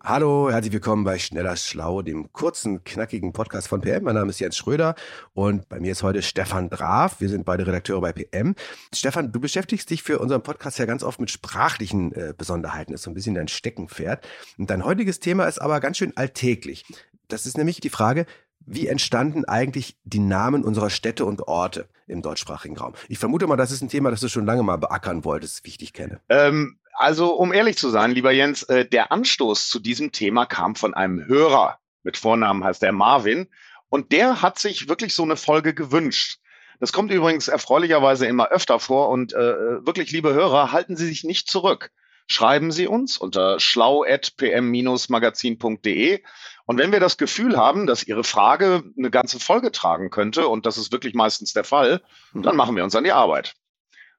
Hallo, herzlich willkommen bei Schneller Schlau, dem kurzen, knackigen Podcast von PM. Mein Name ist Jens Schröder und bei mir ist heute Stefan Draf. Wir sind beide Redakteure bei PM. Stefan, du beschäftigst dich für unseren Podcast ja ganz oft mit sprachlichen äh, Besonderheiten. Das ist so ein bisschen dein Steckenpferd. Und dein heutiges Thema ist aber ganz schön alltäglich. Das ist nämlich die Frage, wie entstanden eigentlich die Namen unserer Städte und Orte im deutschsprachigen Raum? Ich vermute mal, das ist ein Thema, das du schon lange mal beackern wolltest, wie ich dich kenne. Ähm, also, um ehrlich zu sein, lieber Jens, äh, der Anstoß zu diesem Thema kam von einem Hörer. Mit Vornamen heißt er Marvin. Und der hat sich wirklich so eine Folge gewünscht. Das kommt übrigens erfreulicherweise immer öfter vor. Und äh, wirklich, liebe Hörer, halten Sie sich nicht zurück. Schreiben Sie uns unter schlau.pm-magazin.de. Und wenn wir das Gefühl haben, dass Ihre Frage eine ganze Folge tragen könnte, und das ist wirklich meistens der Fall, dann machen wir uns an die Arbeit.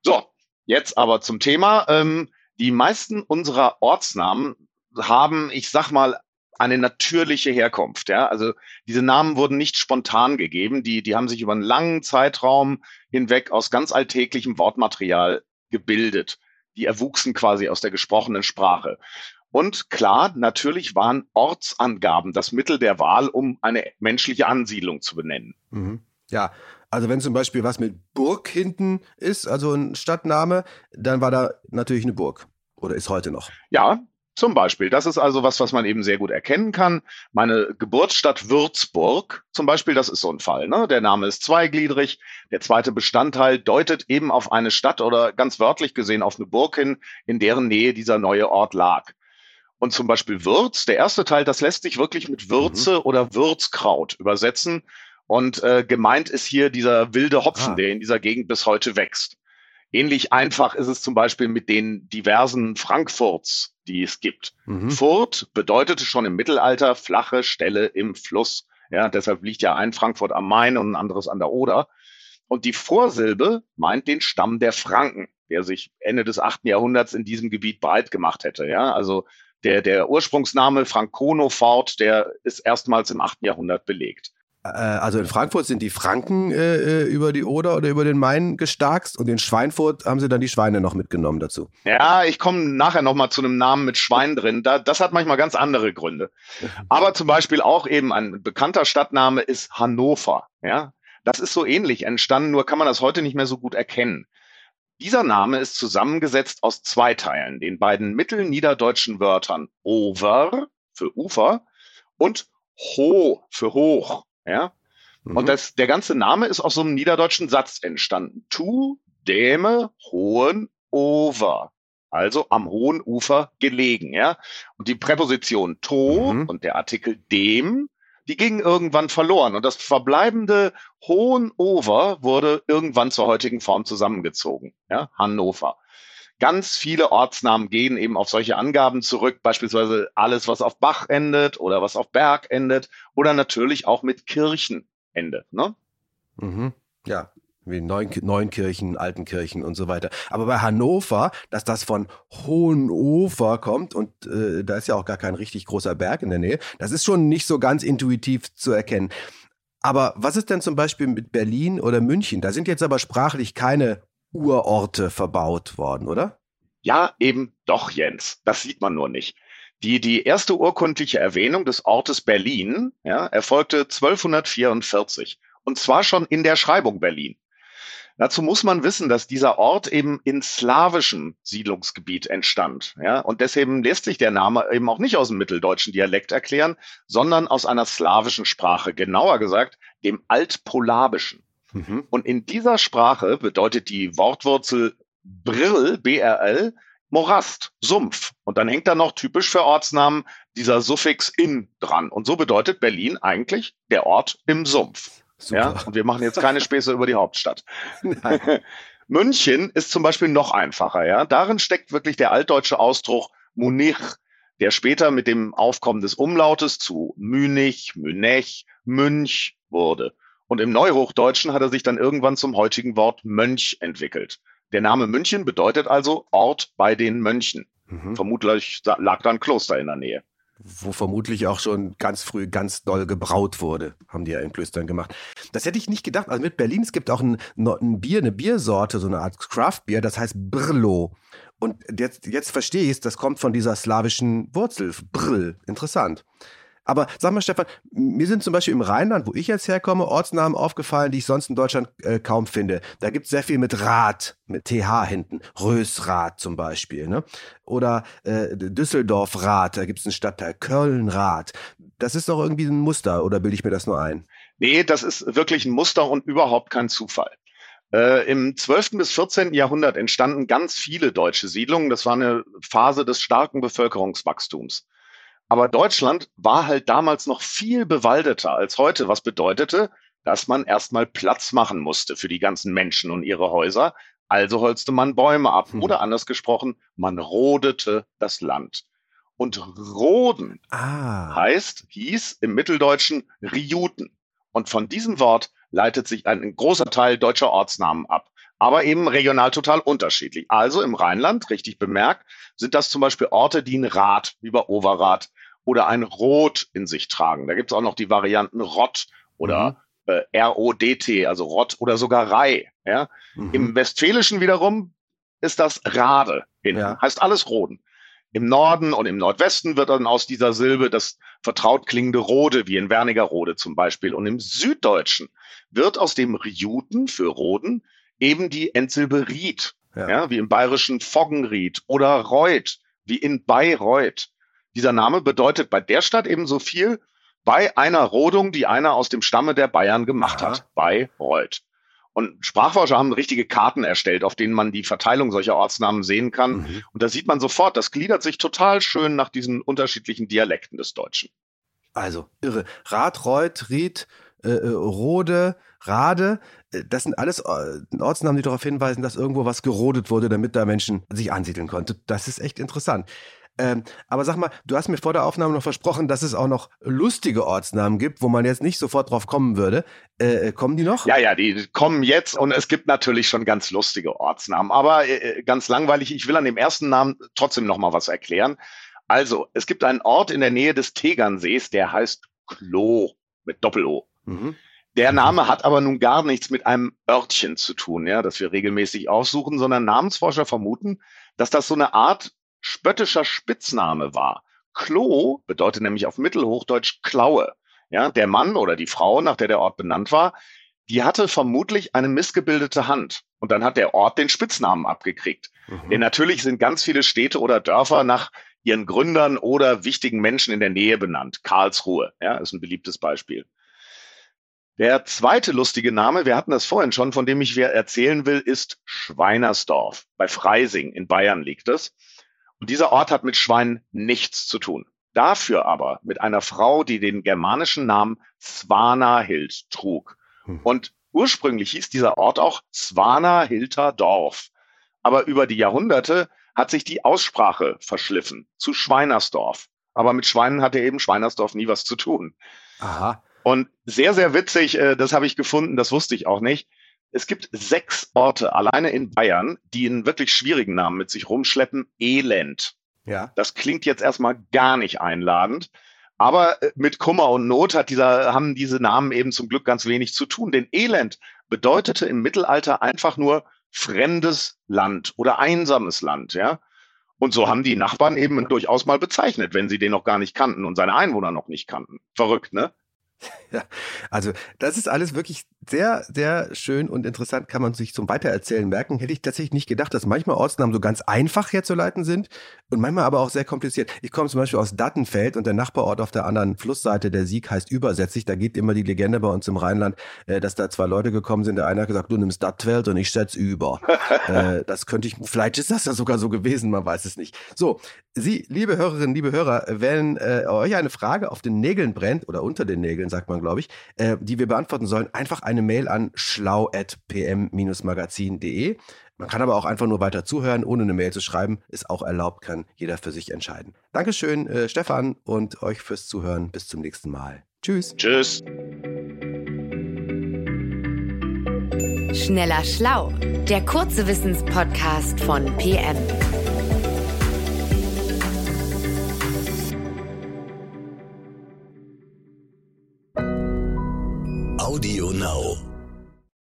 So, jetzt aber zum Thema. Ähm, die meisten unserer Ortsnamen haben, ich sag mal, eine natürliche Herkunft. Ja? Also diese Namen wurden nicht spontan gegeben, die, die haben sich über einen langen Zeitraum hinweg aus ganz alltäglichem Wortmaterial gebildet. Die erwuchsen quasi aus der gesprochenen Sprache. Und klar, natürlich waren Ortsangaben das Mittel der Wahl, um eine menschliche Ansiedlung zu benennen. Mhm. Ja, also wenn zum Beispiel was mit Burg hinten ist, also ein Stadtname, dann war da natürlich eine Burg oder ist heute noch. Ja, zum Beispiel. Das ist also was, was man eben sehr gut erkennen kann. Meine Geburtsstadt Würzburg zum Beispiel, das ist so ein Fall. Ne? Der Name ist zweigliedrig. Der zweite Bestandteil deutet eben auf eine Stadt oder ganz wörtlich gesehen auf eine Burg hin, in deren Nähe dieser neue Ort lag. Und zum Beispiel Würz, der erste Teil, das lässt sich wirklich mit Würze mhm. oder Würzkraut übersetzen. Und äh, gemeint ist hier dieser wilde Hopfen, ah. der in dieser Gegend bis heute wächst. Ähnlich einfach ist es zum Beispiel mit den diversen Frankfurts, die es gibt. Mhm. Furt bedeutete schon im Mittelalter flache Stelle im Fluss. Ja, deshalb liegt ja ein Frankfurt am Main und ein anderes an der Oder. Und die Vorsilbe meint den Stamm der Franken, der sich Ende des achten Jahrhunderts in diesem Gebiet breit gemacht hätte. Ja, also der, der Ursprungsname Francono Fort, der ist erstmals im achten Jahrhundert belegt. Äh, also in Frankfurt sind die Franken äh, äh, über die Oder oder über den Main gestarkst und in Schweinfurt haben sie dann die Schweine noch mitgenommen dazu. Ja, ich komme nachher nochmal zu einem Namen mit Schwein drin. Da, das hat manchmal ganz andere Gründe. Aber zum Beispiel auch eben ein bekannter Stadtname ist Hannover. Ja, das ist so ähnlich entstanden, nur kann man das heute nicht mehr so gut erkennen. Dieser Name ist zusammengesetzt aus zwei Teilen, den beiden mittelniederdeutschen Wörtern over für Ufer und ho für hoch. Ja? Mhm. Und das, der ganze Name ist aus so einem niederdeutschen Satz entstanden. Tu, Däme, Hohen, Over. Also am hohen Ufer gelegen, ja. Und die Präposition to mhm. und der Artikel dem, die gingen irgendwann verloren. Und das verbleibende Hohen Over wurde irgendwann zur heutigen Form zusammengezogen, ja. Hannover. Ganz viele Ortsnamen gehen eben auf solche Angaben zurück, beispielsweise alles, was auf Bach endet oder was auf Berg endet oder natürlich auch mit Kirchen endet. Ne? Mhm. Ja, wie Neun Neunkirchen, Altenkirchen und so weiter. Aber bei Hannover, dass das von Hohenover kommt und äh, da ist ja auch gar kein richtig großer Berg in der Nähe, das ist schon nicht so ganz intuitiv zu erkennen. Aber was ist denn zum Beispiel mit Berlin oder München? Da sind jetzt aber sprachlich keine Urorte verbaut worden, oder? Ja, eben doch, Jens. Das sieht man nur nicht. Die, die erste urkundliche Erwähnung des Ortes Berlin ja, erfolgte 1244 und zwar schon in der Schreibung Berlin. Dazu muss man wissen, dass dieser Ort eben in slawischem Siedlungsgebiet entstand. Ja, und deswegen lässt sich der Name eben auch nicht aus dem mitteldeutschen Dialekt erklären, sondern aus einer slawischen Sprache, genauer gesagt dem Altpolabischen. Mhm. Und in dieser Sprache bedeutet die Wortwurzel Brill, BRL, Morast, Sumpf. Und dann hängt da noch typisch für Ortsnamen dieser Suffix in dran. Und so bedeutet Berlin eigentlich der Ort im Sumpf. Super. Ja, und wir machen jetzt keine Späße über die Hauptstadt. München ist zum Beispiel noch einfacher. Ja, darin steckt wirklich der altdeutsche Ausdruck Munich, der später mit dem Aufkommen des Umlautes zu Münich, Münech, Münch wurde. Und im Neuhochdeutschen hat er sich dann irgendwann zum heutigen Wort Mönch entwickelt. Der Name München bedeutet also Ort bei den Mönchen. Mhm. Vermutlich lag da ein Kloster in der Nähe wo vermutlich auch schon ganz früh ganz doll gebraut wurde, haben die ja in Klöstern gemacht. Das hätte ich nicht gedacht. Also mit Berlin, es gibt auch ein, ein Bier, eine Biersorte, so eine Art Craft-Bier, das heißt Brlo. Und jetzt, jetzt verstehe ich es, das kommt von dieser slawischen Wurzel, Brill. Interessant. Aber sag mal, Stefan, mir sind zum Beispiel im Rheinland, wo ich jetzt herkomme, Ortsnamen aufgefallen, die ich sonst in Deutschland äh, kaum finde. Da gibt es sehr viel mit Rad, mit TH hinten. Rösrad zum Beispiel. Ne? Oder äh, Düsseldorf-Rad, da gibt es einen Stadtteil. Köln-Rad. Das ist doch irgendwie ein Muster, oder bilde ich mir das nur ein? Nee, das ist wirklich ein Muster und überhaupt kein Zufall. Äh, Im 12. bis 14. Jahrhundert entstanden ganz viele deutsche Siedlungen. Das war eine Phase des starken Bevölkerungswachstums. Aber Deutschland war halt damals noch viel bewaldeter als heute, was bedeutete, dass man erstmal Platz machen musste für die ganzen Menschen und ihre Häuser. Also holzte man Bäume ab. Hm. Oder anders gesprochen, man rodete das Land. Und Roden ah. heißt, hieß im Mitteldeutschen Riuten. Und von diesem Wort leitet sich ein großer Teil deutscher Ortsnamen ab. Aber eben regional total unterschiedlich. Also im Rheinland, richtig bemerkt, sind das zum Beispiel Orte, die ein Rad, bei Overath, oder ein Rot in sich tragen. Da gibt es auch noch die Varianten Rott oder mhm. äh, RODT, also Rott oder sogar Rei. Ja? Mhm. Im Westfälischen wiederum ist das Rade hinten, ja. heißt alles Roden. Im Norden und im Nordwesten wird dann aus dieser Silbe das vertraut klingende Rode, wie in Wernigerode zum Beispiel. Und im Süddeutschen wird aus dem Riuten für Roden eben die Endsilbe Ried, ja. ja. wie im bayerischen Foggenried oder Reuth, wie in Bayreuth. Dieser Name bedeutet bei der Stadt eben so viel bei einer Rodung, die einer aus dem Stamme der Bayern gemacht Aha. hat, bei Reuth. Und Sprachforscher haben richtige Karten erstellt, auf denen man die Verteilung solcher Ortsnamen sehen kann. Mhm. Und da sieht man sofort, das gliedert sich total schön nach diesen unterschiedlichen Dialekten des Deutschen. Also irre. Rad, Reuth, Ried, äh, äh Rode, Rade, äh, das sind alles äh, Ortsnamen, die darauf hinweisen, dass irgendwo was gerodet wurde, damit da Menschen sich ansiedeln konnten. Das ist echt interessant. Ähm, aber sag mal, du hast mir vor der Aufnahme noch versprochen, dass es auch noch lustige Ortsnamen gibt, wo man jetzt nicht sofort drauf kommen würde. Äh, äh kommen die noch? Ja, ja, die kommen jetzt und es gibt natürlich schon ganz lustige Ortsnamen, aber äh, äh, ganz langweilig. Ich will an dem ersten Namen trotzdem noch mal was erklären. Also, es gibt einen Ort in der Nähe des Tegernsees, der heißt Klo mit Doppel-O. Mhm. Der Name hat aber nun gar nichts mit einem Örtchen zu tun, ja, das wir regelmäßig aussuchen, sondern Namensforscher vermuten, dass das so eine Art spöttischer Spitzname war. Klo bedeutet nämlich auf Mittelhochdeutsch Klaue. Ja, der Mann oder die Frau, nach der der Ort benannt war, die hatte vermutlich eine missgebildete Hand. Und dann hat der Ort den Spitznamen abgekriegt. Mhm. Denn natürlich sind ganz viele Städte oder Dörfer nach ihren Gründern oder wichtigen Menschen in der Nähe benannt. Karlsruhe, ja, ist ein beliebtes Beispiel. Der zweite lustige Name, wir hatten das vorhin schon, von dem ich erzählen will, ist Schweinersdorf. Bei Freising in Bayern liegt es. Und dieser Ort hat mit Schwein nichts zu tun. Dafür aber mit einer Frau, die den germanischen Namen Svanahhild trug. Hm. Und ursprünglich hieß dieser Ort auch Svanahilter Dorf. Aber über die Jahrhunderte hat sich die Aussprache verschliffen zu Schweinersdorf. Aber mit Schweinen hatte eben Schweinersdorf nie was zu tun. Aha. Und sehr, sehr witzig, äh, das habe ich gefunden, das wusste ich auch nicht es gibt sechs Orte alleine in Bayern, die einen wirklich schwierigen Namen mit sich rumschleppen. Elend. Ja. Das klingt jetzt erstmal gar nicht einladend. Aber äh, mit Kummer und Not hat dieser, haben diese Namen eben zum Glück ganz wenig zu tun. Denn Elend bedeutete im Mittelalter einfach nur fremdes Land oder einsames Land, ja. Und so haben die Nachbarn eben durchaus mal bezeichnet, wenn sie den noch gar nicht kannten und seine Einwohner noch nicht kannten. Verrückt, ne? Ja, also das ist alles wirklich sehr, sehr schön und interessant, kann man sich zum Weitererzählen merken. Hätte ich tatsächlich nicht gedacht, dass manchmal Ortsnamen so ganz einfach herzuleiten sind und manchmal aber auch sehr kompliziert. Ich komme zum Beispiel aus Dattenfeld und der Nachbarort auf der anderen Flussseite, der Sieg, heißt übersätzlich. Da geht immer die Legende bei uns im Rheinland, äh, dass da zwei Leute gekommen sind. Der eine hat gesagt, du nimmst Dattfeld und ich setz über. Äh, das könnte ich, vielleicht ist das ja sogar so gewesen, man weiß es nicht. So, Sie, liebe Hörerinnen, liebe Hörer, wenn äh, euch eine Frage auf den Nägeln brennt oder unter den Nägeln, sagt man, glaube ich, äh, die wir beantworten sollen, einfach eine Mail an schlau.pm-magazin.de. Man kann aber auch einfach nur weiter zuhören, ohne eine Mail zu schreiben. Ist auch erlaubt, kann jeder für sich entscheiden. Dankeschön, äh, Stefan, und euch fürs Zuhören. Bis zum nächsten Mal. Tschüss. Tschüss. Schneller Schlau, der kurze Wissenspodcast von PM.